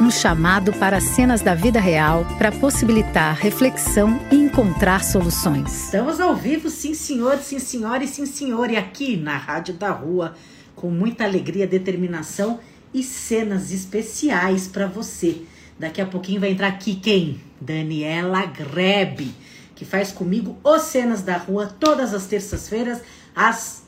um chamado para cenas da vida real para possibilitar reflexão e encontrar soluções. Estamos ao vivo, sim senhor, sim senhora e sim senhor, e aqui na Rádio da Rua, com muita alegria, determinação e cenas especiais para você. Daqui a pouquinho vai entrar aqui quem? Daniela Grebe, que faz comigo os Cenas da Rua todas as terças-feiras às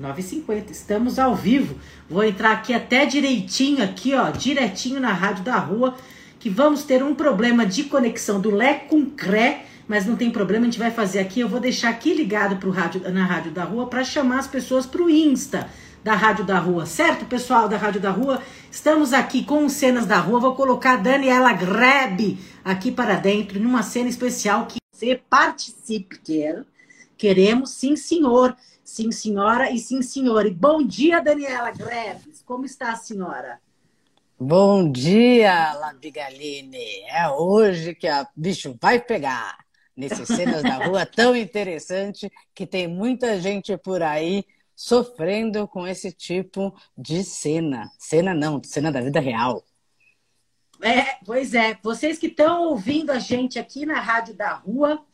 9h50. Estamos ao vivo. Vou entrar aqui até direitinho, aqui, ó, direitinho na rádio da rua, que vamos ter um problema de conexão do Lé com Cré, mas não tem problema, a gente vai fazer aqui. Eu vou deixar aqui ligado pro rádio, na rádio da rua para chamar as pessoas pro Insta da Rádio da Rua, certo, pessoal da Rádio da Rua? Estamos aqui com cenas da rua. Vou colocar a Daniela Grebe aqui para dentro, numa cena especial que você participe, quer. Queremos, sim, senhor. Sim, senhora e sim, senhor. E bom dia, Daniela Greves. Como está a senhora? Bom dia, Labigaline. É hoje que a bicho vai pegar nesses cenas da rua tão interessante que tem muita gente por aí sofrendo com esse tipo de cena. Cena não, cena da vida real. É, pois é. Vocês que estão ouvindo a gente aqui na Rádio da Rua,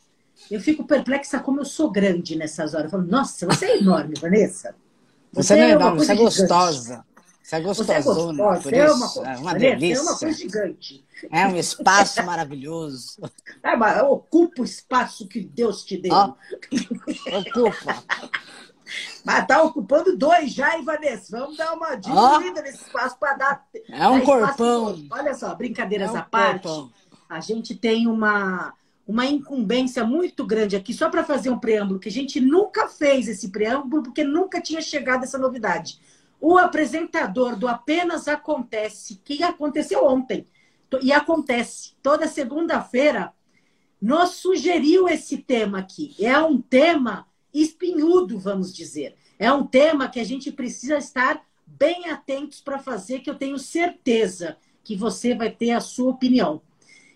eu fico perplexa como eu sou grande nessas horas. Eu falo, nossa, você é enorme, Vanessa. Você, você é enorme, você é gostosa. Você é gostosona, você é gostosa, por é uma, é uma delícia. É uma coisa gigante. É um espaço maravilhoso. É, mas ocupa o espaço que Deus te deu. Oh, ocupa. Mas tá ocupando dois já, hein, Vanessa? Vamos dar uma diminuída oh. nesse espaço para dar. É um corpão. Olha só, brincadeiras é um à parte. Corpão. A gente tem uma uma incumbência muito grande aqui, só para fazer um preâmbulo, que a gente nunca fez esse preâmbulo, porque nunca tinha chegado essa novidade. O apresentador do Apenas Acontece, que aconteceu ontem, e acontece toda segunda-feira, nos sugeriu esse tema aqui. É um tema espinhudo, vamos dizer. É um tema que a gente precisa estar bem atentos para fazer, que eu tenho certeza que você vai ter a sua opinião.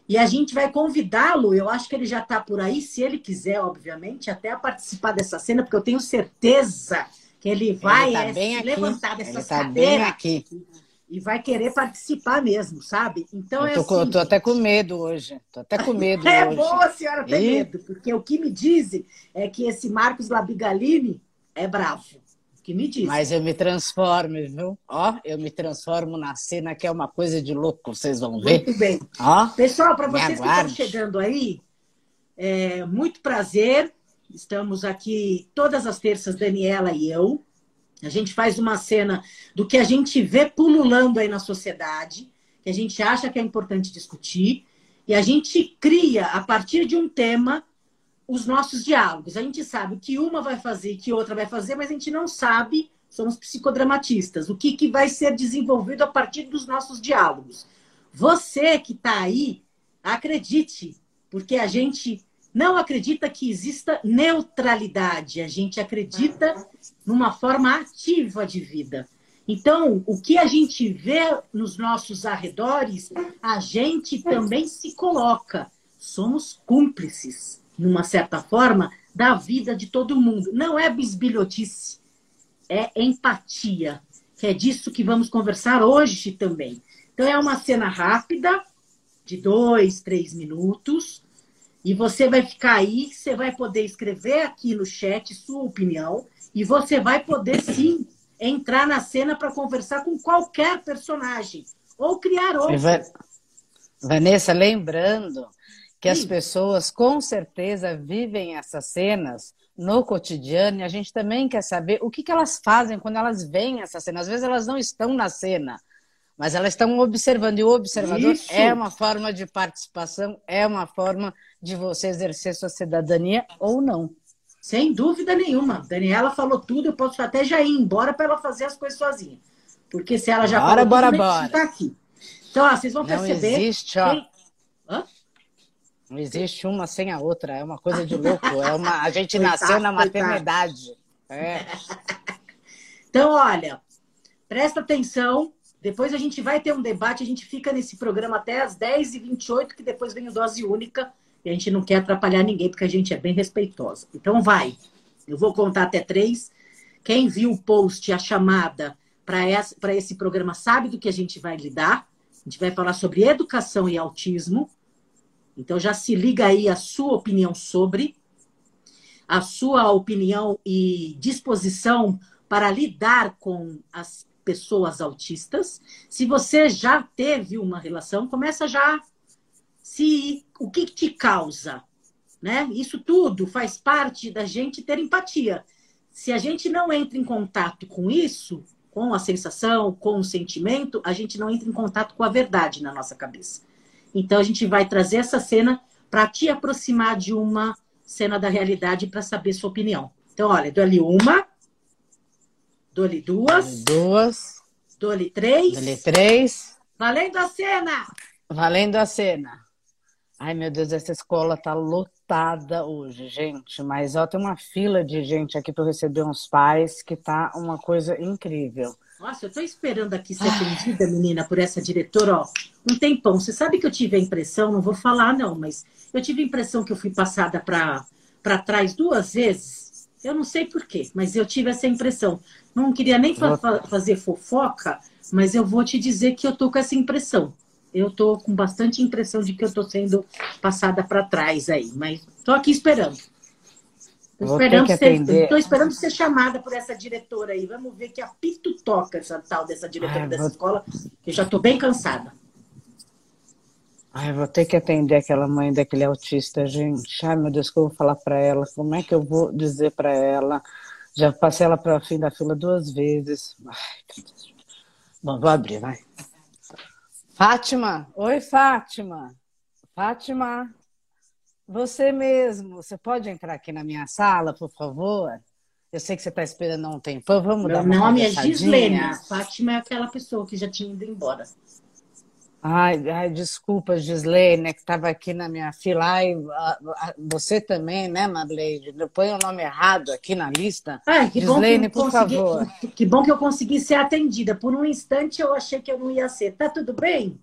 E a gente vai convidá-lo, eu acho que ele já está por aí, se ele quiser, obviamente, até a participar dessa cena, porque eu tenho certeza que ele vai ele tá é, levantar dessa tá cadeira aqui. e vai querer participar mesmo, sabe? Então eu tô, é assim. tô até com medo hoje. Tô até com medo é hoje. boa a senhora ter e... medo, porque o que me dizem é que esse Marcos Labigalini é bravo que me diz. Mas eu me transformo, viu? Ó, eu me transformo na cena que é uma coisa de louco, vocês vão ver. Muito bem. Ó, Pessoal, para vocês que estão chegando aí, é, muito prazer. Estamos aqui todas as terças, Daniela e eu. A gente faz uma cena do que a gente vê pululando aí na sociedade, que a gente acha que é importante discutir, e a gente cria, a partir de um tema, os nossos diálogos. A gente sabe o que uma vai fazer e que outra vai fazer, mas a gente não sabe, somos psicodramatistas, o que, que vai ser desenvolvido a partir dos nossos diálogos. Você que está aí, acredite, porque a gente não acredita que exista neutralidade, a gente acredita numa forma ativa de vida. Então, o que a gente vê nos nossos arredores, a gente também se coloca. Somos cúmplices numa certa forma, da vida de todo mundo. Não é bisbilhotice, é empatia, que é disso que vamos conversar hoje também. Então, é uma cena rápida, de dois, três minutos, e você vai ficar aí, você vai poder escrever aqui no chat sua opinião, e você vai poder sim entrar na cena para conversar com qualquer personagem, ou criar outro. Vanessa, lembrando que as pessoas com certeza vivem essas cenas no cotidiano e a gente também quer saber o que, que elas fazem quando elas veem essa cena. Às vezes elas não estão na cena, mas elas estão observando. E o observador Isso. é uma forma de participação, é uma forma de você exercer sua cidadania ou não. Sem dúvida nenhuma. Daniela falou tudo, eu posso até já ir embora para ela fazer as coisas sozinha. Porque se ela já bora, falou bora, tudo, bora. Tá aqui. Então, ó, vocês vão não perceber. Existe, ó. Quem... Hã? Não existe uma sem a outra, é uma coisa de louco. É uma... A gente nasceu na maternidade. É. Então, olha, presta atenção. Depois a gente vai ter um debate, a gente fica nesse programa até às 10h28, que depois vem o Dose Única. E a gente não quer atrapalhar ninguém, porque a gente é bem respeitosa. Então, vai. Eu vou contar até três. Quem viu o post, a chamada para esse programa, sabe do que a gente vai lidar. A gente vai falar sobre educação e autismo. Então, já se liga aí a sua opinião sobre, a sua opinião e disposição para lidar com as pessoas autistas. Se você já teve uma relação, começa já se o que te causa, né? Isso tudo faz parte da gente ter empatia. Se a gente não entra em contato com isso, com a sensação, com o sentimento, a gente não entra em contato com a verdade na nossa cabeça. Então a gente vai trazer essa cena para te aproximar de uma cena da realidade para saber sua opinião. Então, olha, dou ali uma, dou ali duas, duas, dou ali três, dou ali três, valendo a cena, valendo a cena. Ai, meu Deus, essa escola tá lotada hoje, gente. Mas ó, tem uma fila de gente aqui para receber uns pais que tá uma coisa incrível. Nossa, eu tô esperando aqui ser atendida, menina, por essa diretora, ó, um tempão. Você sabe que eu tive a impressão, não vou falar não, mas eu tive a impressão que eu fui passada para trás duas vezes. Eu não sei por quê, mas eu tive essa impressão. Não queria nem fa fazer fofoca, mas eu vou te dizer que eu tô com essa impressão eu estou com bastante impressão de que eu estou sendo passada para trás aí, mas estou aqui esperando. Estou esperando, ser, esperando ser chamada por essa diretora aí. Vamos ver que apito toca essa tal dessa diretora Ai, dessa vou... escola, que já estou bem cansada. Ai, vou ter que atender aquela mãe daquele autista, gente. Ai, meu Deus, o que eu vou falar para ela? Como é que eu vou dizer para ela? Já passei ela para o fim da fila duas vezes. Ai, meu Deus. Bom, vou abrir, vai. Fátima, oi Fátima. Fátima, você mesmo, você pode entrar aqui na minha sala, por favor? Eu sei que você está esperando há um tempo. Vamos Meu dar uma nome é Gislene. Fátima é aquela pessoa que já tinha ido embora. Ai, ai, desculpa, Gislene, que estava aqui na minha fila. Ai, você também, né, Marleide? Põe o nome errado aqui na lista. Ai, que Gislene, bom que por consegui, favor. Que, que bom que eu consegui ser atendida. Por um instante eu achei que eu não ia ser. Tá tudo bem?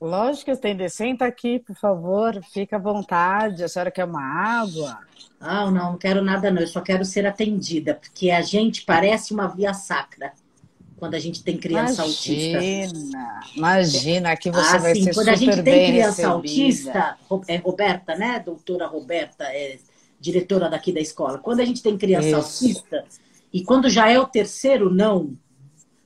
Lógico que eu Senta aqui, por favor. Fica à vontade. A senhora quer uma água? Ah, não, não quero nada não. Eu só quero ser atendida, porque a gente parece uma via sacra quando a gente tem criança imagina, autista. Imagina, aqui você ah, vai sim, ser quando super a gente tem criança recebida. autista, é Roberta, né? Doutora Roberta, é diretora daqui da escola. Quando a gente tem criança Isso. autista, e quando já é o terceiro não,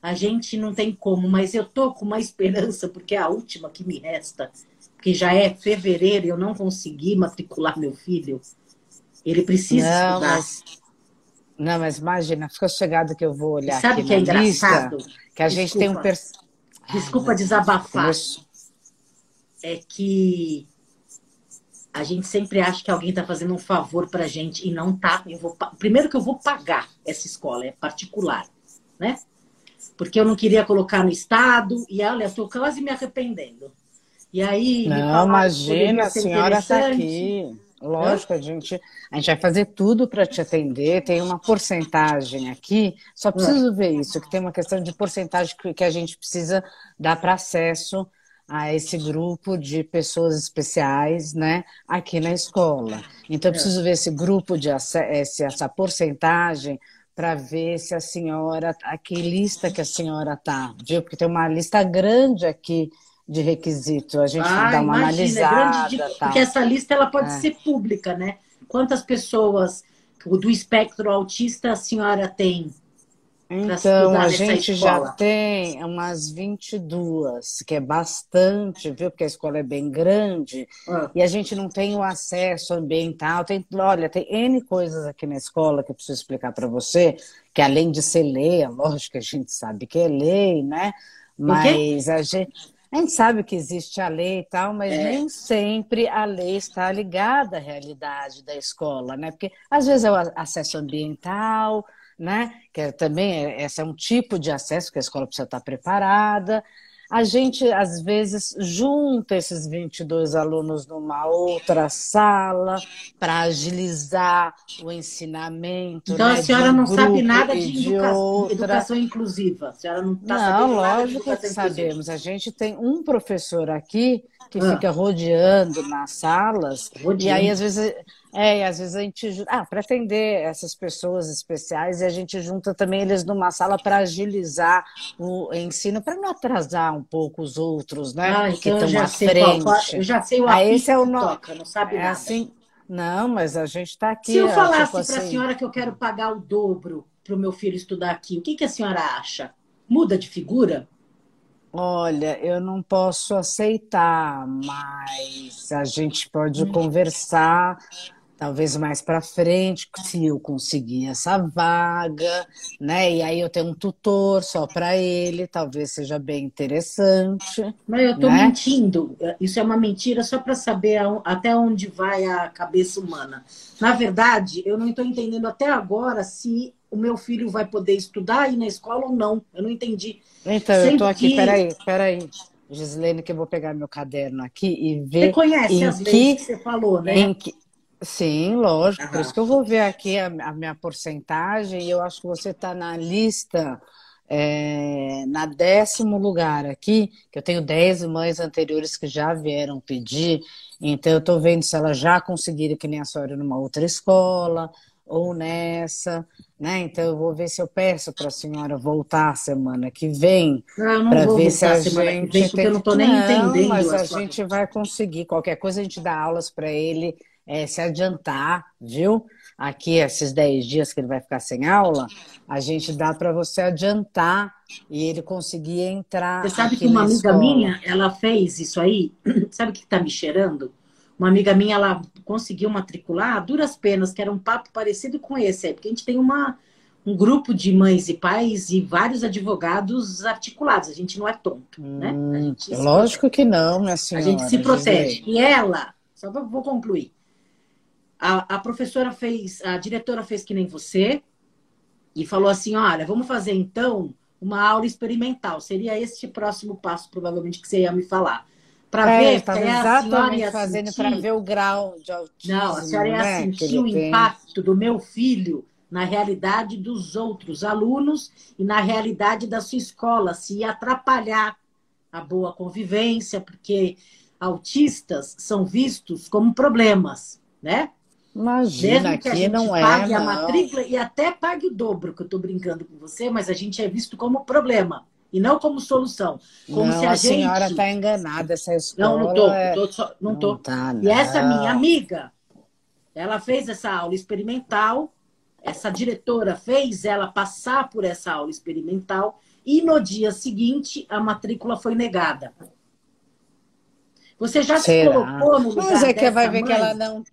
a gente não tem como, mas eu tô com uma esperança, porque é a última que me resta, que já é fevereiro, eu não consegui matricular meu filho. Ele precisa não, estudar. Mas não, mas imagina, fica chegado que eu vou olhar Sabe aqui que é engraçado? Lista, que a gente tem um... Per... Desculpa Ai, desabafar. É que a gente sempre acha que alguém está fazendo um favor para a gente e não tá. Eu vou, primeiro que eu vou pagar essa escola, é particular, né? Porque eu não queria colocar no Estado e olha, estou quase me arrependendo. E aí. Não, imagina, a senhora está aqui. Lógico, a gente, a gente vai fazer tudo para te atender. Tem uma porcentagem aqui, só preciso ver isso, que tem uma questão de porcentagem que, que a gente precisa dar para acesso a esse grupo de pessoas especiais, né, aqui na escola. Então, eu preciso ver esse grupo de esse, essa porcentagem para ver se a senhora, a que lista que a senhora tá, viu? Porque tem uma lista grande aqui de requisito. A gente ah, dá uma imagina, analisada. De... Tá. Porque essa lista ela pode é. ser pública, né? Quantas pessoas do espectro autista a senhora tem? Então, a gente já tem umas 22, que é bastante, viu? Porque a escola é bem grande ah. e a gente não tem o acesso ambiental. Tem, olha, tem N coisas aqui na escola que eu preciso explicar para você, que além de ser lei, lógico que a gente sabe que é lei, né? Mas a gente a gente sabe que existe a lei e tal, mas é. nem sempre a lei está ligada à realidade da escola, né? Porque às vezes é o acesso ambiental, né? Que é, também é, esse é um tipo de acesso que a escola precisa estar preparada. a gente, às vezes, junta esses 22 alunos numa outra sala para agilizar o ensinamento. Então, né, a senhora não sabe nada de, de educação, educação, inclusiva? A senhora não está sabendo nada lógico que sabemos. A gente tem um professor aqui que ah. fica rodeando nas salas, rodeando. e aí, às vezes, é, e às vezes a gente. Ah, para atender essas pessoas especiais, e a gente junta também eles numa sala para agilizar o ensino, para não atrasar um pouco os outros, né? Ah, que então estão à frente. Qual, eu já sei o ah, esse é o no... toca, não sabe é nada. Assim... Não, mas a gente está aqui. Se eu falasse tipo para a assim... senhora que eu quero pagar o dobro para o meu filho estudar aqui, o que, que a senhora acha? Muda de figura? Olha, eu não posso aceitar, mas a gente pode hum. conversar talvez mais para frente, se eu conseguir essa vaga, né? E aí eu tenho um tutor só para ele, talvez seja bem interessante. Mas eu estou né? mentindo. Isso é uma mentira só para saber até onde vai a cabeça humana. Na verdade, eu não estou entendendo até agora se o meu filho vai poder estudar aí na escola ou não. Eu não entendi. Então, Sempre eu estou aqui, que... peraí, peraí. Gislene, que eu vou pegar meu caderno aqui e ver. Você conhece as leis que, que você falou, né? Em que, Sim, lógico. Por isso que eu vou ver aqui a, a minha porcentagem e eu acho que você está na lista, é, na décimo lugar aqui, que eu tenho dez mães anteriores que já vieram pedir, então eu estou vendo se elas já conseguiram que nem a senhora numa outra escola ou nessa, né? Então eu vou ver se eu peço para a senhora voltar semana que vem para ver se a gente vem, porque eu não estou nem não, entendendo. Mas a, a gente vai conseguir. Qualquer coisa a gente dá aulas para ele é, se adiantar, viu? Aqui, esses 10 dias que ele vai ficar sem aula, a gente dá para você adiantar e ele conseguir entrar. Você sabe que uma amiga escola. minha, ela fez isso aí? sabe o que está me cheirando? Uma amiga minha, ela conseguiu matricular a duras penas, que era um papo parecido com esse aí, porque a gente tem uma, um grupo de mães e pais e vários advogados articulados. A gente não é tonto, né? hum, né? lógico que não, minha senhora. A gente se protege. E ela, só vou concluir. A, a professora fez, a diretora fez que nem você e falou assim: olha, vamos fazer então uma aula experimental. Seria esse próximo passo, provavelmente, que você ia me falar. Para é, ver, estava exatamente fazendo para ver o grau de autismo. Não, a senhora ia né, sentir o tem. impacto do meu filho na realidade dos outros alunos e na realidade da sua escola, se ia atrapalhar a boa convivência, porque autistas são vistos como problemas, né? Imagina, Mesmo que aqui não é. Pague não. a matrícula e até pague o dobro, que eu estou brincando com você, mas a gente é visto como problema e não como solução. Como não, se a, a gente... senhora está enganada, essa escola. Não, não estou. É... Tô, tô, não. Não tá. E essa minha amiga, ela fez essa aula experimental, essa diretora fez ela passar por essa aula experimental e no dia seguinte a matrícula foi negada. Você já Será? se colocou no lugar Mas é que vai ver mãe? que ela não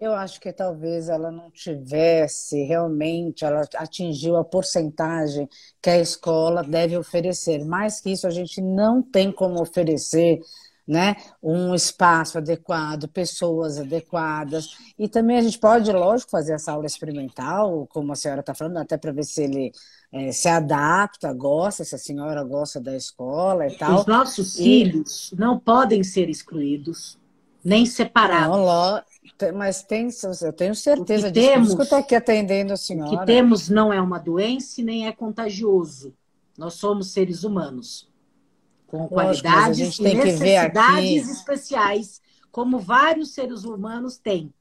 eu acho que talvez ela não tivesse realmente, ela atingiu a porcentagem que a escola deve oferecer. Mais que isso, a gente não tem como oferecer né, um espaço adequado, pessoas adequadas. E também a gente pode, lógico, fazer essa aula experimental, como a senhora está falando, até para ver se ele é, se adapta, gosta, se a senhora gosta da escola e tal. Os nossos e... filhos não podem ser excluídos, nem separados. Não, mas tem, eu tenho certeza disso. Temos, que eu estou aqui atendendo a senhora. O que temos não é uma doença nem é contagioso. Nós somos seres humanos. Com qualidades Lógico, e necessidades especiais, como vários seres humanos têm.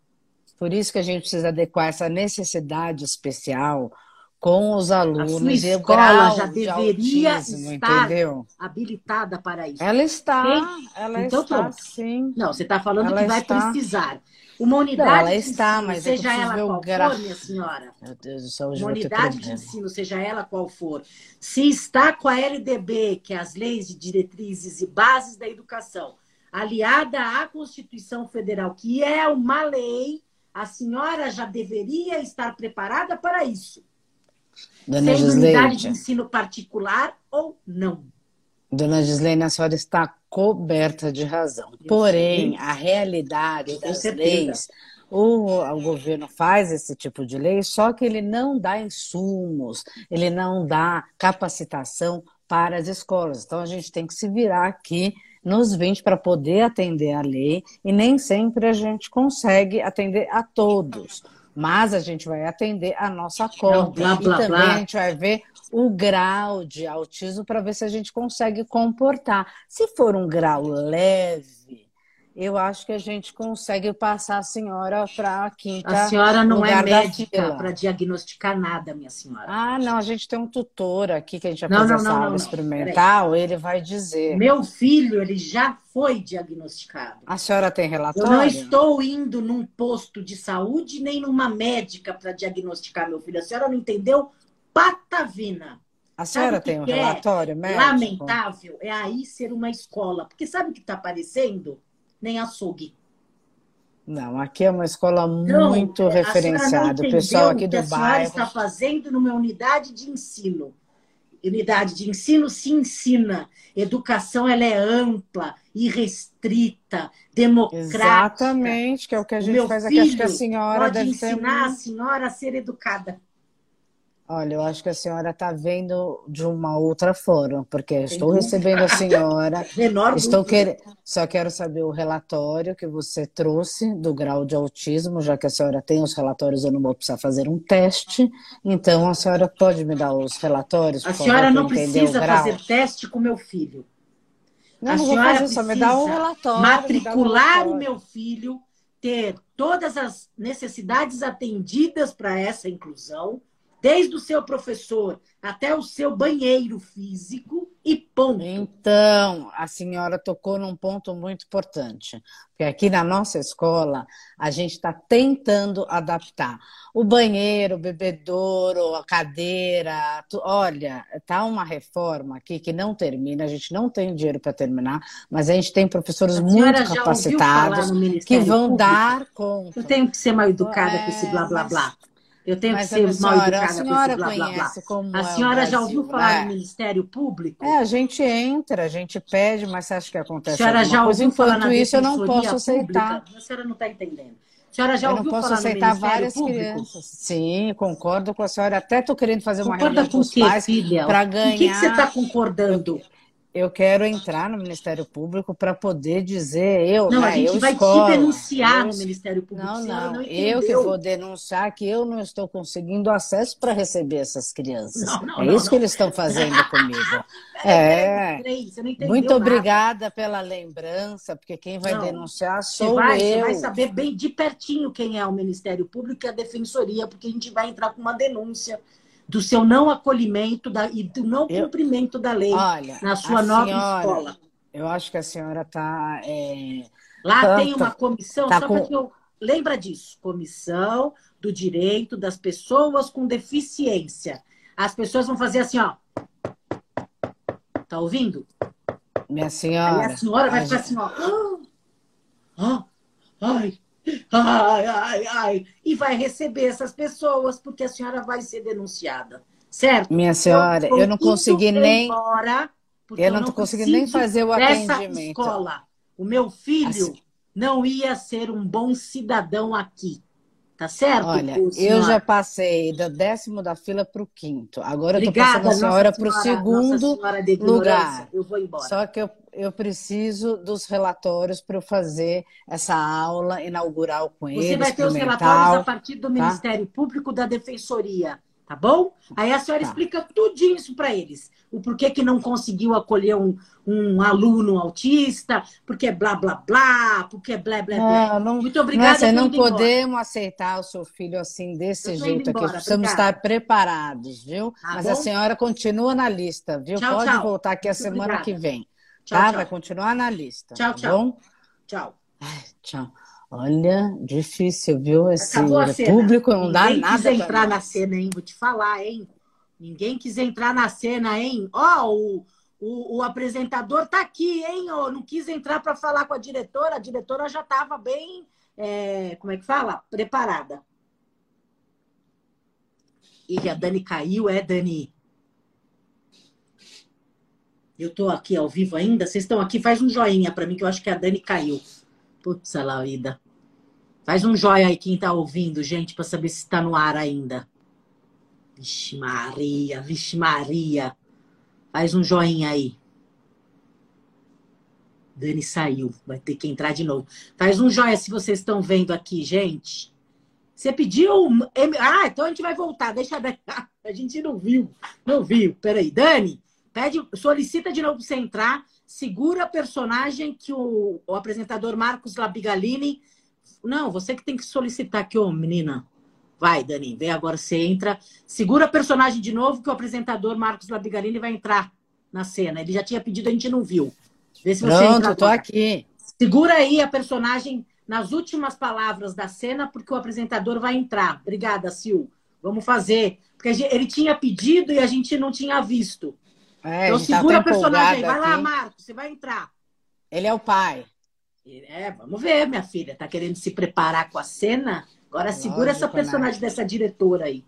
Por isso que a gente precisa adequar essa necessidade especial com os alunos. A escola já deveria autismo, estar entendeu? habilitada para isso. Ela está, ela então, está, pronto. sim. Não, você está falando ela que vai está. precisar. Uma unidade não, ela está, ensino, mas seja ela qual gra... for, minha senhora. Meu Deus do céu, Uma unidade de ensino, seja ela qual for, se está com a LDB, que é as leis de diretrizes e bases da educação, aliada à Constituição Federal, que é uma lei, a senhora já deveria estar preparada para isso. Dona Sem unidade de ensino particular ou não. Dona Gislene, a senhora está coberta de razão. Porém, a realidade das leis, o, o governo faz esse tipo de lei, só que ele não dá insumos, ele não dá capacitação para as escolas. Então, a gente tem que se virar aqui nos 20 para poder atender a lei, e nem sempre a gente consegue atender a todos, mas a gente vai atender a nossa cota. Blá, blá, e também blá. a gente vai ver o grau de autismo para ver se a gente consegue comportar. Se for um grau leve, eu acho que a gente consegue passar a senhora para a quinta. A senhora não é médica para diagnosticar nada, minha senhora. Ah, não, a gente tem um tutor aqui que a gente fazer não, essa não, aula não, experimental, ele vai dizer. Meu filho, ele já foi diagnosticado. A senhora tem relatório? Eu não estou indo num posto de saúde nem numa médica para diagnosticar meu filho. A senhora não entendeu? Patavina. A senhora tem um é relatório médico? Lamentável é aí ser uma escola. Porque sabe o que está aparecendo? Nem açougue. Não, aqui é uma escola muito não, referenciada. O pessoal aqui do bairro. O que a senhora está fazendo numa unidade de ensino. Unidade de ensino se ensina. Educação ela é ampla, irrestrita, democrática. Exatamente, que é o que a gente faz aqui. Acho que a senhora pode deve ensinar ter... a senhora a ser educada. Olha, eu acho que a senhora está vendo de uma outra forma, porque estou recebendo a senhora. Menor estou quer... Só quero saber o relatório que você trouxe do grau de autismo, já que a senhora tem os relatórios, eu não vou precisar fazer um teste. Então, a senhora pode me dar os relatórios? A senhora não precisa fazer teste com meu filho. Não, a não senhora fazer, só me dá o relatório. Matricular o, o meu filho, ter todas as necessidades atendidas para essa inclusão desde o seu professor até o seu banheiro físico e ponto. Então, a senhora tocou num ponto muito importante, porque aqui na nossa escola a gente está tentando adaptar o banheiro, o bebedouro, a cadeira. Tu, olha, tá uma reforma aqui que não termina, a gente não tem dinheiro para terminar, mas a gente tem professores muito capacitados que vão Público? dar conta. Eu tenho que ser mal educada é, com esse blá blá blá. Eu tenho Mas que ser mal educada a senhora blá, blá, blá. Como a é senhora já ouviu falar é. no Ministério Público? É, a gente entra, a gente pede, mas você acha que acontece a senhora já ouviu falar Enquanto isso, eu não posso aceitar. Pública? A senhora não está entendendo. A senhora já eu ouviu falar aceitar várias Público? crianças. Sim, concordo com a senhora. Até estou querendo fazer uma Concorda reunião com, os pais para ganhar. O que, que você está concordando? eu quero entrar no Ministério Público para poder dizer eu, não, né, a gente eu vai escola, te denunciar eu, no Ministério Público. Não, não, não eu que vou denunciar que eu não estou conseguindo acesso para receber essas crianças. Não, não, é isso que eles estão fazendo comigo. É. Muito obrigada pela lembrança, porque quem vai denunciar sou você vai, eu. Você vai saber bem de pertinho quem é o Ministério Público e a Defensoria, porque a gente vai entrar com uma denúncia do seu não acolhimento da, e do não eu, cumprimento da lei olha, na sua nova senhora, escola. Eu acho que a senhora está. É, Lá tanto, tem uma comissão, tá só com... eu. Lembra disso? Comissão do Direito das Pessoas com Deficiência. As pessoas vão fazer assim, ó. Tá ouvindo? Minha senhora. Aí a senhora vai a ficar gente... assim, ó. Ah, ai, ai, ai, ai, e vai receber essas pessoas porque a senhora vai ser denunciada, certo? Minha senhora, eu, eu não consegui nem. Embora, eu não, não consegui nem fazer o atendimento. escola, o meu filho assim... não ia ser um bom cidadão aqui. Tá certo? Olha, eu já passei do décimo da fila para o quinto. Agora eu estou passando a senhora para o segundo lugar. Eu vou embora. Só que eu, eu preciso dos relatórios para eu fazer essa aula inaugural com ele. Você vai ter os relatórios a partir do tá? Ministério Público da Defensoria tá bom? Aí a senhora tá. explica tudinho isso para eles. O porquê que não conseguiu acolher um, um aluno autista, porque blá, blá, blá, porque blá, blá, blá. Não, Muito obrigada. Nossa, não podemos embora. aceitar o seu filho assim, desse jeito embora, aqui. Precisamos obrigada. estar preparados, viu? Tá Mas bom? a senhora continua na lista, viu? Tchau, Pode tchau. voltar aqui a Muito semana obrigada. que vem. Tchau, tá? Vai continuar na lista. Tchau, tá tchau. Bom? Tchau. Ai, tchau. Olha, difícil, viu? Esse público não dá Ninguém nada. Quis entrar na cena, hein? Vou te falar, hein? Ninguém quis entrar na cena, hein? Ó, oh, o, o, o, apresentador tá aqui, hein? Oh, não quis entrar para falar com a diretora. A diretora já estava bem, é, como é que fala? Preparada. E a Dani caiu, é, Dani? Eu tô aqui ao vivo ainda? Vocês estão aqui? Faz um joinha para mim, que eu acho que a Dani caiu. Putz, a vida. Faz um joia aí quem tá ouvindo, gente, para saber se está no ar ainda. Vixe Maria, vixe Maria. Faz um joinha aí. Dani saiu, vai ter que entrar de novo. Faz um joia se vocês estão vendo aqui, gente. Você pediu. Ah, então a gente vai voltar. Deixa a gente não viu. Não viu. Peraí, Dani, pede, solicita de novo para você entrar. Segura a personagem que o, o apresentador Marcos Labigalini. Não, você que tem que solicitar aqui, ô menina. Vai, Dani, vem agora, você entra. Segura a personagem de novo, que o apresentador Marcos Labigalini vai entrar na cena. Ele já tinha pedido, a gente não viu. Vê se você Pronto, tô aqui. Segura aí a personagem nas últimas palavras da cena, porque o apresentador vai entrar. Obrigada, Sil. Vamos fazer. Porque ele tinha pedido e a gente não tinha visto. É, então tá segura tá a personagem aí. Vai aqui. lá, Marcos, você vai entrar. Ele é o pai. É, vamos ver, minha filha. Tá querendo se preparar com a cena? Agora segura Lógico, essa personagem né? dessa diretora aí.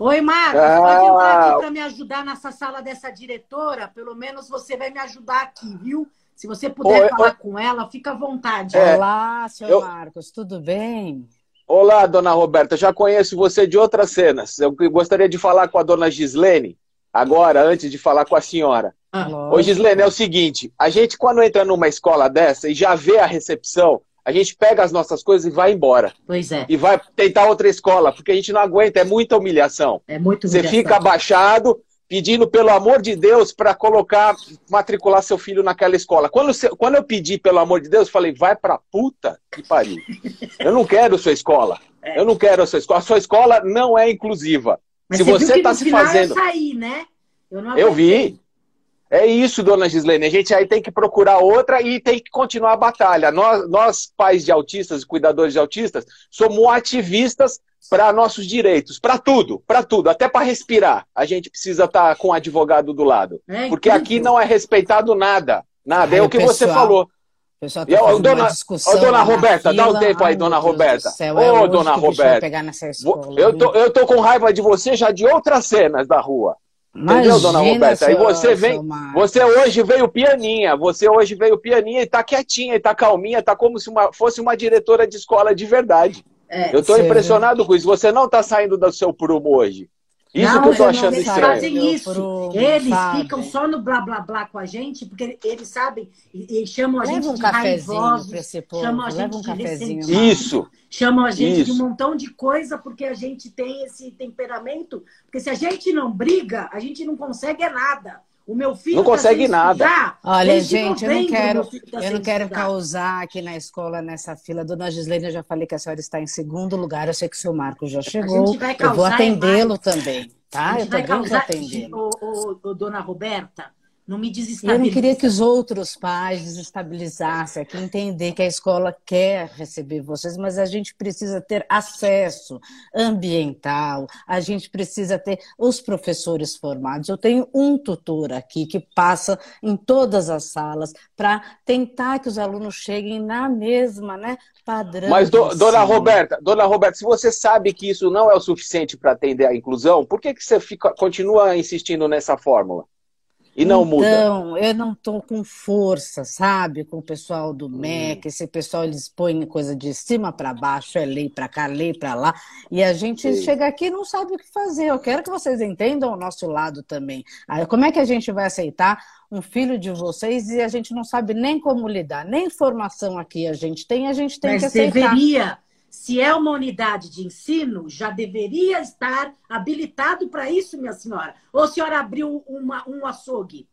Oi, Marcos, ah. pode entrar aqui para me ajudar nessa sala dessa diretora? Pelo menos você vai me ajudar aqui, viu? Se você puder oi, falar oi. com ela, fica à vontade. É, Olá, senhor eu... Marcos, tudo bem? Olá, dona Roberta, já conheço você de outras cenas. Eu gostaria de falar com a dona Gislene, agora, antes de falar com a senhora. Ah. Ô, Gislene, é o seguinte, a gente quando entra numa escola dessa e já vê a recepção, a gente pega as nossas coisas e vai embora. Pois é. E vai tentar outra escola, porque a gente não aguenta, é muita humilhação. É muito humilhação. Você fica abaixado, pedindo, pelo amor de Deus, para colocar, matricular seu filho naquela escola. Quando, quando eu pedi, pelo amor de Deus, eu falei, vai pra puta que pariu. Eu não quero sua escola. É. Eu não quero a sua escola. A sua escola não é inclusiva. Mas se você está se fazendo. Eu, saí, né? eu, eu vi. É isso, dona Gislene. A gente aí tem que procurar outra e tem que continuar a batalha. Nós, nós pais de autistas e cuidadores de autistas, somos ativistas para nossos direitos, para tudo, para tudo, até para respirar. A gente precisa estar tá com o advogado do lado. É porque aqui não é respeitado nada. Nada. Ai, é o que pessoal, você falou. Pessoal tá eu, dona, oh, dona Roberta, fila. dá um tempo aí, Ai, dona Roberta. Ô, é oh, dona Roberta. eu, tô, eu tô com raiva de você já de outras cenas da rua. Imagina, Entendeu, dona Roberta? Aí você vem, você hoje veio pianinha, você hoje veio pianinha e tá quietinha, e tá calminha, tá como se uma, fosse uma diretora de escola de verdade. É, eu tô impressionado com isso. Você não tá saindo do seu prumo hoje. Isso não, que eu tô achando eles estranho. fazem isso. Eles sabe. ficam só no blá blá blá com a gente, porque eles sabem e, chamam a Leva gente um de raivosos, chamam a gente um de ressentidos, Isso. chamam a gente isso. de um montão de coisa porque a gente tem esse temperamento. Porque se a gente não briga, a gente não consegue é nada. O meu filho não tá consegue nada. Estudar, Olha, gente, eu não quero, tá eu não quero estudar. causar aqui na escola nessa fila. Dona Gislene, eu já falei que a senhora está em segundo lugar. Eu sei que o seu Marcos já chegou. eu vou atendê-lo também, tá? eu também vou atendê-lo. Dona Roberta, não me desestabiliza. Eu não queria que os outros pais desestabilizassem aqui, entender que a escola quer receber vocês, mas a gente precisa ter acesso ambiental, a gente precisa ter os professores formados. Eu tenho um tutor aqui que passa em todas as salas para tentar que os alunos cheguem na mesma, né, padrão. Mas do, dona Roberta, dona Roberta, se você sabe que isso não é o suficiente para atender a inclusão, por que que você fica, continua insistindo nessa fórmula? E não então, muda. Então, eu não estou com força, sabe? Com o pessoal do MEC, hum. esse pessoal eles põem coisa de cima para baixo, é lei para cá, lei para lá, e a gente Sim. chega aqui e não sabe o que fazer. Eu quero que vocês entendam o nosso lado também. Como é que a gente vai aceitar um filho de vocês e a gente não sabe nem como lidar, nem informação aqui a gente tem, a gente tem Mas que aceitar. Deveria se é uma unidade de ensino, já deveria estar habilitado para isso, minha senhora. Ou a senhora abriu uma, um açougue?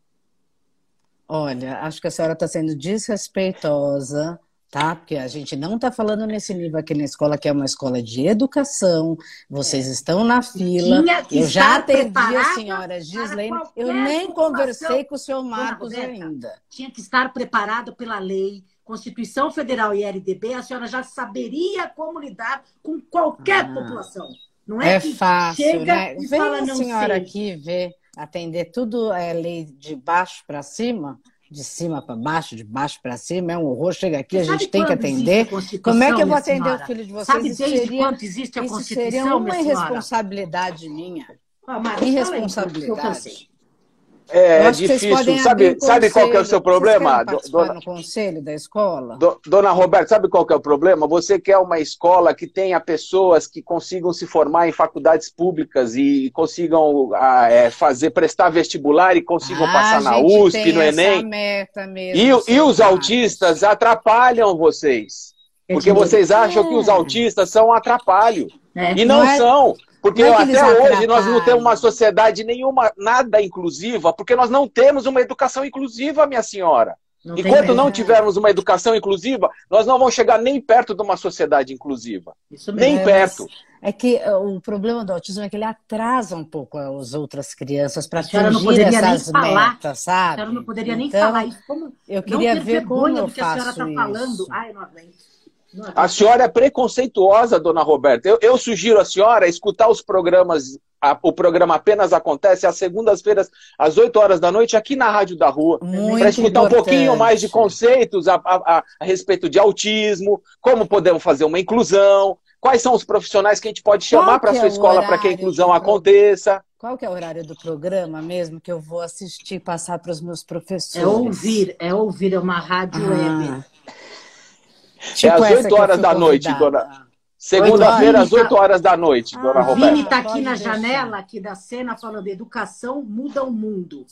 Olha, acho que a senhora está sendo desrespeitosa, tá? Porque a gente não está falando nesse nível aqui na escola, que é uma escola de educação. Vocês é. estão na fila. Eu já atendi a senhora Gislaine. Eu nem conversei com o senhor Marcos Roberta, ainda. Tinha que estar preparado pela lei Constituição Federal e LDB, a senhora já saberia como lidar com qualquer ah, população. Não é, é que fácil, chega né? e Vem fala, a senhora sei. aqui ver, atender tudo é lei de baixo para cima, de cima para baixo, de baixo para cima, é um horror. Chega aqui, Você a gente tem que atender. Como é que eu vou atender o filho de vocês? Sabe desde seria, quanto existe a Constituição, seria uma irresponsabilidade minha. Ah, Marcos, irresponsabilidade. É, é difícil. Sabe, sabe qual é o seu problema? Dona, conselho da escola? Dona Roberta, sabe qual é o problema? Você quer uma escola que tenha pessoas que consigam se formar em faculdades públicas e consigam ah, é, fazer, prestar vestibular e consigam ah, passar na USP, no Enem. Mesmo, e, e os autistas atrapalham vocês. Porque vocês acham que os autistas são atrapalho. É, e não, não é... são. Porque é até hoje nós não temos uma sociedade nenhuma, nada inclusiva, porque nós não temos uma educação inclusiva, minha senhora. Não Enquanto não tivermos uma educação inclusiva, nós não vamos chegar nem perto de uma sociedade inclusiva. Isso mesmo. Nem perto. É que eh, o problema do autismo é que ele atrasa um pouco as outras crianças para atingir essas metas, sabe? A senhora não poderia nem então, falar isso. Como eu queria ver como eu faço a senhora está falando. Ai, não aguento. A senhora é preconceituosa, dona Roberta. Eu, eu sugiro a senhora escutar os programas. A, o programa apenas acontece às segundas-feiras, às 8 horas da noite, aqui na Rádio da Rua, para escutar importante. um pouquinho mais de conceitos a, a, a, respeito de autismo, como podemos fazer uma inclusão, quais são os profissionais que a gente pode chamar para a sua é escola para que a inclusão aconteça. Qual que é o horário do programa mesmo que eu vou assistir, passar para os meus professores? É ouvir, é ouvir, é uma rádio ah. web. Tipo é às 8 horas da noite, dona. Segunda-feira, às 8 horas da noite, ah, dona Roberta. Vini está aqui na janela aqui da cena falando: educação muda o mundo.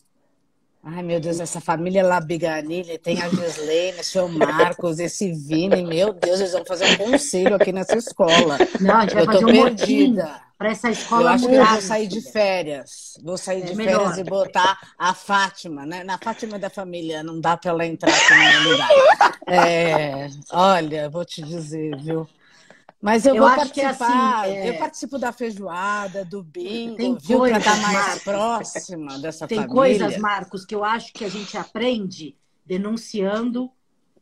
Ai, meu Deus, essa família Labiganilha, tem a Gislene, o seu Marcos, esse Vini, meu Deus, eles vão fazer um conselho aqui nessa escola. Não, a gente vai eu fazer tô um perdida. Para essa escola Eu acho que eu vou sair de férias. Vou sair é de melhor. férias e botar a Fátima, né? Na Fátima da família, não dá para ela entrar aqui no lugar. É, olha, vou te dizer, viu? Mas eu, eu vou é participar. É assim. Eu participo da feijoada, do bingo, tem viu? Para estar mais Marcos, próxima dessa tem família. Tem coisas, Marcos, que eu acho que a gente aprende denunciando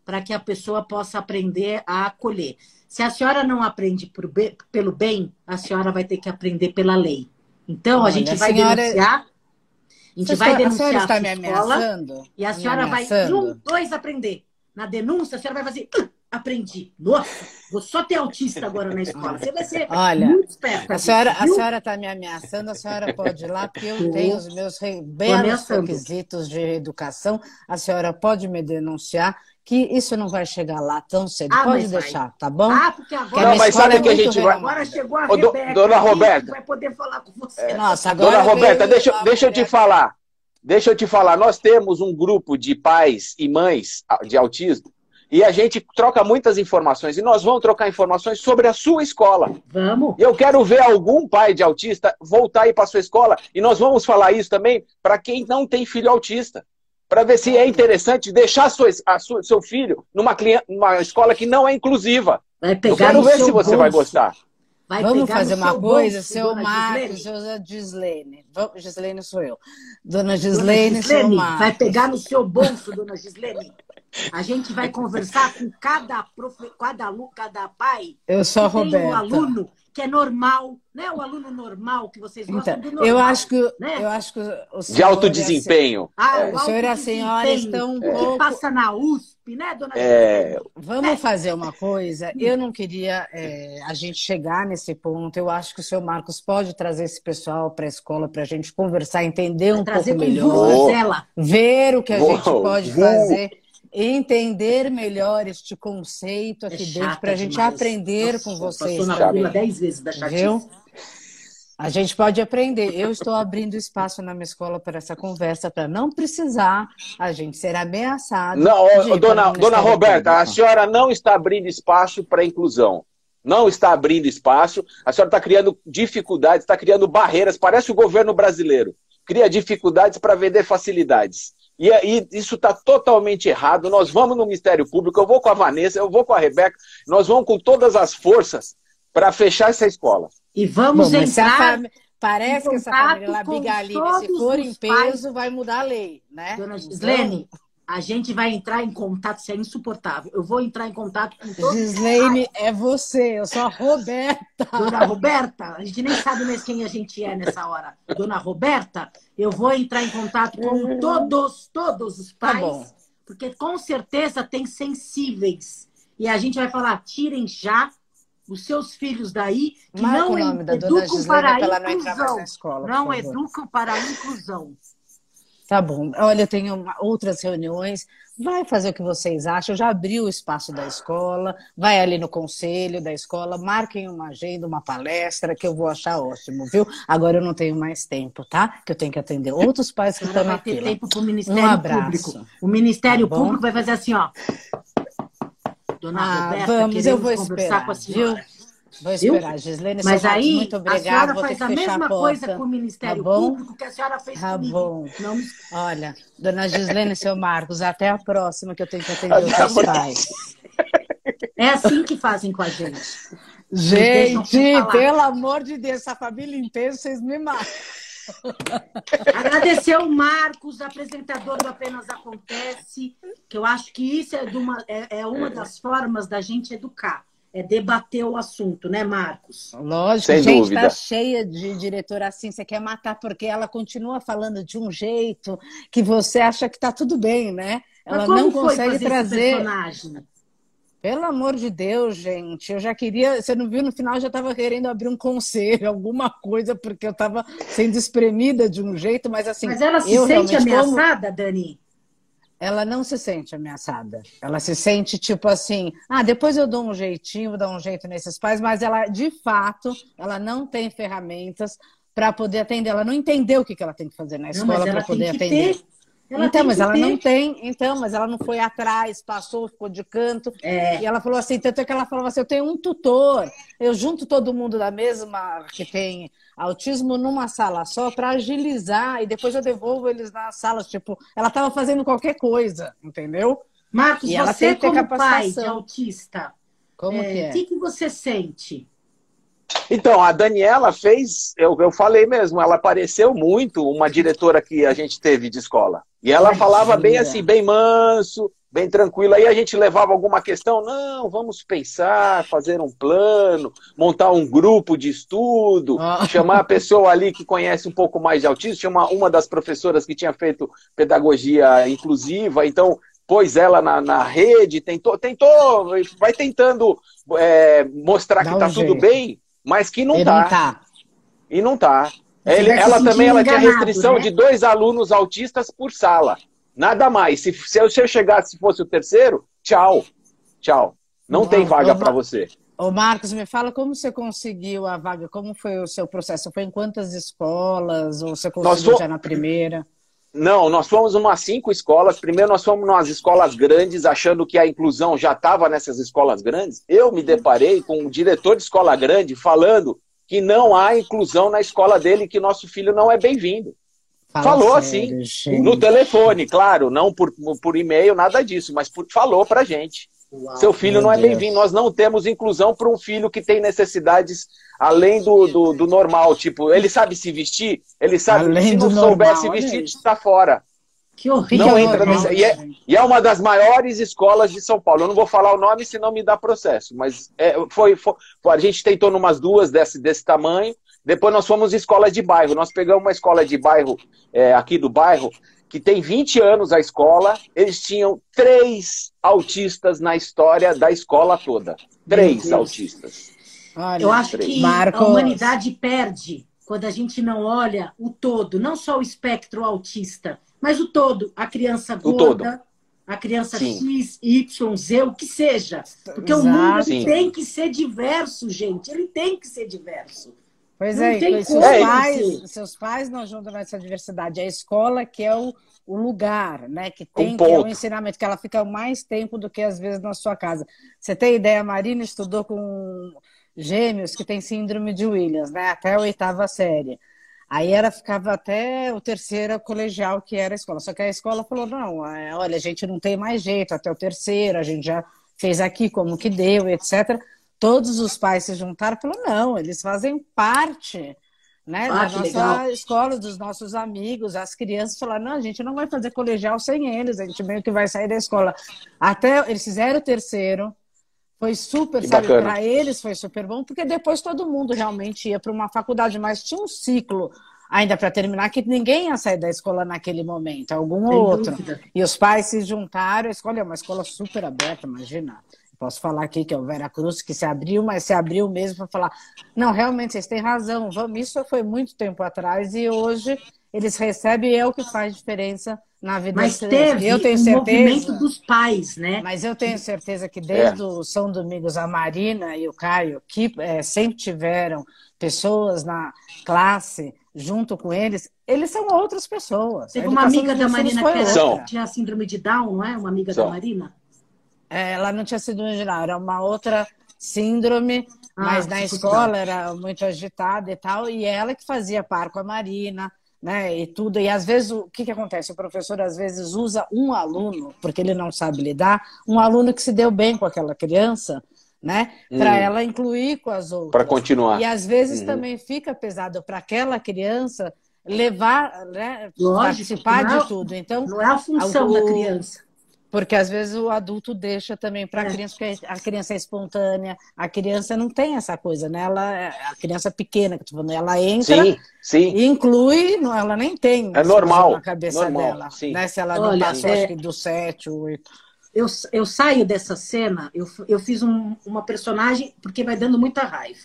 para que a pessoa possa aprender a acolher. Se a senhora não aprende bem, pelo bem, a senhora vai ter que aprender pela lei. Então, Olha, a gente vai senhora... denunciar. A gente vai denunciar a, a sua escola. E a senhora vai, um, dois, aprender. Na denúncia, a senhora vai fazer aprendi. Nossa, vou só ter autista agora na escola. Você vai ser Olha, muito esperta. A senhora, a senhora está me ameaçando, a senhora pode ir lá, porque eu tenho os meus belos requisitos de educação. A senhora pode me denunciar que isso não vai chegar lá tão cedo. Ah, Pode deixar, vai. tá bom? Ah, porque agora, não, mas sabe é que a gente vai. Agora chegou a Rebeca, Dona Roberta. Vai poder falar com você. É. Nossa, agora Dona Roberta, deixa, deixa eu te falar. Deixa eu te falar. Nós temos um grupo de pais e mães de autismo e a gente troca muitas informações. E nós vamos trocar informações sobre a sua escola. Vamos. Eu quero ver algum pai de autista voltar aí para sua escola. E nós vamos falar isso também para quem não tem filho autista. Para ver se é interessante deixar sua, a sua, seu filho numa, numa escola que não é inclusiva. Vai pegar Eu quero ver se você bolso. vai gostar. Vai Vamos fazer uma coisa, bolso, seu Marcos, José Gislene. Gislene sou eu. Dona Gislene, dona Gislene seu Marcos. Vai pegar no seu bolso, dona Gislene. A gente vai conversar com cada, profe... cada aluno, cada pai. Eu sou a Roberta. Tem um aluno que é normal, né? O aluno normal que vocês gostam então, do normal. Eu acho que, né? eu acho que o De alto desempenho. Ah, é. o, o senhor e a senhora estão um é. pouco... passa na USP, né, dona é... Vamos é. fazer uma coisa. Eu não queria é, a gente chegar nesse ponto. Eu acho que o senhor Marcos pode trazer esse pessoal para a escola para a gente conversar, entender um pouco melhor, ver o que a gente pode fazer entender melhor este conceito aqui é dentro para a gente demais. aprender Nossa, com vocês. Passou na dez vezes da chatice. A gente pode aprender. Eu estou abrindo espaço na minha escola para essa conversa, para não precisar a gente ser ameaçado. Não, dona, dona Roberta, a senhora não está abrindo espaço para inclusão. Não está abrindo espaço. A senhora está criando dificuldades, está criando barreiras. Parece o governo brasileiro. Cria dificuldades para vender facilidades. E aí isso está totalmente errado. Nós vamos no Ministério Público, eu vou com a Vanessa, eu vou com a Rebeca, nós vamos com todas as forças para fechar essa escola. E vamos Bom, entrar. Parece que essa família Labigaline, se for em peso, pais... vai mudar a lei, né? Dona Gislene, então... a gente vai entrar em contato, isso é insuportável. Eu vou entrar em contato com todos Gislene, é você, eu sou a Roberta. Dona Roberta, a gente nem sabe mais quem a gente é nessa hora. Dona Roberta, eu vou entrar em contato com todos, todos os tá pais, tá porque com certeza tem sensíveis. E a gente vai falar, tirem já os seus filhos daí, que Marca não educam para a inclusão. Não educam para a inclusão. Tá bom. Olha, eu tenho uma, outras reuniões. Vai fazer o que vocês acham. Eu já abri o espaço da escola. Vai ali no conselho da escola. Marquem uma agenda, uma palestra, que eu vou achar ótimo, viu? Agora eu não tenho mais tempo, tá? Que eu tenho que atender outros pais que estão na vai ter tempo para o Ministério um abraço. Público. O Ministério tá Público vai fazer assim, ó. Dona ah, Roberta, vamos, eu vou esperar, com a senhora. Viu? Vou esperar, Gislene. Mas aí, muito obrigada. a senhora Vou faz a mesma a coisa com o Ministério tá Público que a senhora fez tá comigo. Bom. Não... Olha, dona Gislene e seu Marcos, até a próxima que eu tenho que atender os seus pais. É assim que fazem com a gente. Gente, pelo amor de Deus, essa família inteira, vocês me matam. Agradecer o Marcos, apresentador do Apenas Acontece, que eu acho que isso é, uma, é, é uma das formas da gente educar é debater o assunto, né, Marcos? Lógico, Sem gente, dúvida. tá cheia de diretora assim, você quer matar porque ela continua falando de um jeito que você acha que tá tudo bem, né? Ela não consegue trazer. personagem? Pelo amor de Deus, gente, eu já queria. Você não viu no final, eu já estava querendo abrir um conselho, alguma coisa, porque eu estava sendo espremida de um jeito, mas assim. Mas ela se sente ameaçada, como... Dani? Ela não se sente ameaçada. Ela se sente tipo assim, ah, depois eu dou um jeitinho, vou dar um jeito nesses pais, mas ela, de fato, ela não tem ferramentas para poder atender. Ela não entendeu o que, que ela tem que fazer na escola para poder atender. Ter ela então, mas ela ter. não tem, então, mas ela não foi atrás, passou, ficou de canto. É. E ela falou assim, tanto é que ela falou assim, eu tenho um tutor, eu junto todo mundo da mesma que tem autismo numa sala só para agilizar e depois eu devolvo eles nas salas, tipo, ela estava fazendo qualquer coisa, entendeu? Marcos, e ela você como pai de autista, como é, que é? O que, que você sente? Então, a Daniela fez, eu, eu falei mesmo, ela pareceu muito uma diretora que a gente teve de escola. E ela falava bem assim, bem manso, bem tranquilo. Aí a gente levava alguma questão, não, vamos pensar, fazer um plano, montar um grupo de estudo, ah. chamar a pessoa ali que conhece um pouco mais de autismo, chamar uma das professoras que tinha feito pedagogia inclusiva, então pôs ela na, na rede, tentou, tentou, vai tentando é, mostrar Dá que tá um tudo jeito. bem, mas que não tá. não tá. E não tá. Ele, ela também ela tinha restrição né? de dois alunos autistas por sala. Nada mais. Se, se, eu, se eu chegasse, se fosse o terceiro, tchau. Tchau. Não, tem vaga para você. Ô Marcos, me fala como você conseguiu a vaga, como foi o seu processo? Foi em quantas escolas? Ou você conseguiu já na primeira? Não, nós fomos umas cinco escolas. Primeiro nós fomos nas escolas grandes, achando que a inclusão já estava nessas escolas grandes. Eu me deparei com um diretor de escola grande falando que não há inclusão na escola dele, que nosso filho não é bem-vindo. falou sério, assim, gente. no telefone, claro, não por, por e-mail, nada disso, mas por, falou pra gente. Uau, Seu filho não é bem-vindo. Nós não temos inclusão para um filho que tem necessidades além do, do, do, normal. Tipo, ele sabe se vestir, ele sabe, além se não souber se vestir, está fora. Que horrível. Não entra nessa, e, é, e, é, uma das maiores escolas de São Paulo. Eu não vou falar o nome, senão me dá processo. Mas é, foi, foi, a gente tentou numas duas desse, desse tamanho. Depois nós fomos escolas de bairro. Nós pegamos uma escola de bairro, é, aqui do bairro, que tem 20 anos a escola. Eles tinham três autistas na história da escola toda. Três autistas. Olha, Eu acho três. que Marcos. a humanidade perde quando a gente não olha o todo, não só o espectro autista mas o todo, a criança gorda, a criança Sim. X, Y, Z, o que seja. Porque Exato. o mundo tem que ser diverso, gente. Ele tem que ser diverso. Pois não é, seus, pais, seus pais não ajudam nessa diversidade. A escola que é o, o lugar, né? Que tem um que é o ensinamento, que ela fica mais tempo do que às vezes na sua casa. Você tem ideia, a Marina estudou com gêmeos que têm síndrome de Williams, né? Até a oitava série. Aí ela ficava até o terceiro colegial, que era a escola. Só que a escola falou: não, é, olha, a gente não tem mais jeito, até o terceiro, a gente já fez aqui como que deu, etc. Todos os pais se juntaram e falaram: não, eles fazem parte né, ah, da nossa legal. escola, dos nossos amigos, as crianças falaram: não, a gente não vai fazer colegial sem eles, a gente meio que vai sair da escola. Até eles fizeram o terceiro, foi super, que sabe, para eles foi super bom, porque depois todo mundo realmente ia para uma faculdade, mas tinha um ciclo ainda para terminar que ninguém ia sair da escola naquele momento, algum Sem outro. Dúvida. E os pais se juntaram, a escola é uma escola super aberta, imagina. Posso falar aqui que é o Vera Cruz que se abriu, mas se abriu mesmo para falar, não, realmente vocês têm razão, vamos, isso foi muito tempo atrás e hoje eles recebem e é o que faz diferença na vida Mas teve eu tenho certeza, movimento dos pais, né? Mas eu tenho certeza que desde é. o São Domingos, a Marina e o Caio, que é, sempre tiveram pessoas na classe junto com eles, eles são outras pessoas. Teve uma amiga da Marina que era, tinha síndrome de Down, não é? Uma amiga são. da Marina? É, ela não tinha síndrome de Down, era uma outra síndrome, ah, mas na escola era muito agitada e tal, e ela que fazia par com a Marina, né, e tudo. E às vezes, o que, que acontece? O professor às vezes usa um aluno, porque ele não sabe lidar, um aluno que se deu bem com aquela criança, né, hum. para ela incluir com as outras. Para continuar. E às vezes uhum. também fica pesado para aquela criança levar, né, Lógico, participar de é tudo. Então, não é a função o, da criança. Porque às vezes o adulto deixa também para a é. criança, porque a criança é espontânea, a criança não tem essa coisa, né? Ela, é, a criança pequena, que falando, ela entra sim, sim. e inclui, não, ela nem tem é normal, na cabeça normal, dela. Sim. Né? Se ela não Olha, passou, é... acho que do 7, 8. Eu, eu saio dessa cena, eu, eu fiz um, uma personagem, porque vai dando muita raiva.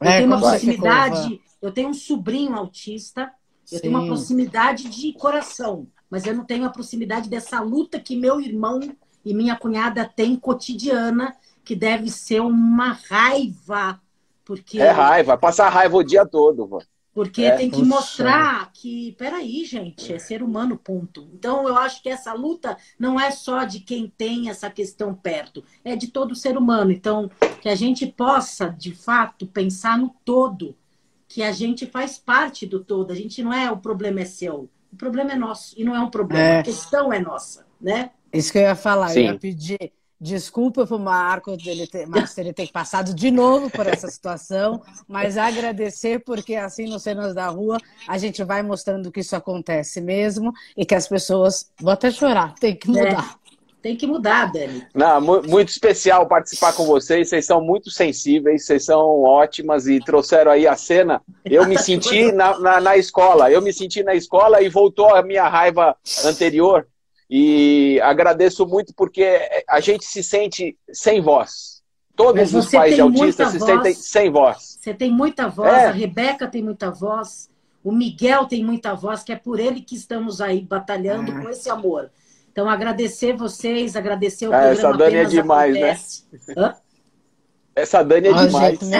Eu é, tenho uma proximidade, eu tenho um sobrinho autista, eu tenho uma proximidade de coração mas eu não tenho a proximidade dessa luta que meu irmão e minha cunhada têm cotidiana, que deve ser uma raiva. Porque... É raiva, passar raiva o dia todo. Vô. Porque é, tem que mostrar que, peraí, gente, é ser humano, ponto. Então, eu acho que essa luta não é só de quem tem essa questão perto, é de todo ser humano. Então, que a gente possa, de fato, pensar no todo, que a gente faz parte do todo. A gente não é o problema é seu. O problema é nosso e não é um problema, é. a questão é nossa, né? Isso que eu ia falar, Sim. eu ia pedir desculpa para o Marco dele ter, Marcos ele ter passado de novo por essa situação, mas agradecer porque assim nos cenas da rua a gente vai mostrando que isso acontece mesmo e que as pessoas vou até chorar, tem que mudar. É. Tem que mudar, Dani. Não, muito especial participar com vocês. Vocês são muito sensíveis, vocês são ótimas e trouxeram aí a cena. Eu me senti na, na, na escola. Eu me senti na escola e voltou a minha raiva anterior. E agradeço muito porque a gente se sente sem voz. Todos os pais de autistas se voz, sentem sem voz. Você tem muita voz, é. a Rebeca tem muita voz, o Miguel tem muita voz, que é por ele que estamos aí batalhando ah. com esse amor. Então, agradecer vocês, agradecer o ah, Essa Dani é demais, né? acontece. né? Hã? Essa Dani é oh, demais. Gente, me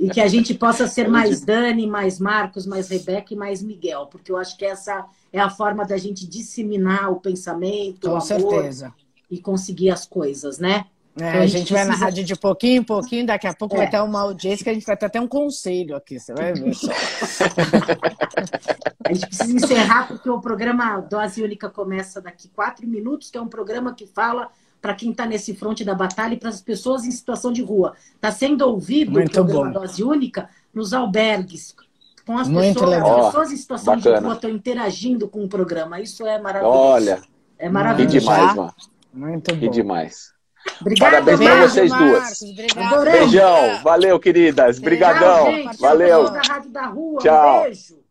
e que a gente possa ser mais Dani, mais Marcos, mais Rebeca e mais Miguel, porque eu acho que essa é a forma da gente disseminar o pensamento, Com o amor certeza. e conseguir as coisas, né? É, então, a, gente, vai na rádio de pouquinho em pouquinho, daqui a pouco é. vai ter uma audiência que a gente vai ter até um conselho aqui, você vai ver só. a gente precisa encerrar porque o programa Dose Única começa daqui quatro minutos, que é um programa que fala para quem está nesse fronte da batalha e para as pessoas em situação de rua. Está sendo ouvido Muito o programa bom. Dose Única nos albergues, com as Muito pessoas, legal. as pessoas em situação Bacana. de rua estão interagindo com o programa. Isso é maravilhoso. Olha, é maravilhoso. Que demais, mano. Muito bom. Que demais. Obrigada, Parabéns para vocês duas. Obrigado. Beijão. Valeu, queridas. Obrigadão. Valeu. Da Rádio da Rua. Tchau. Um beijo.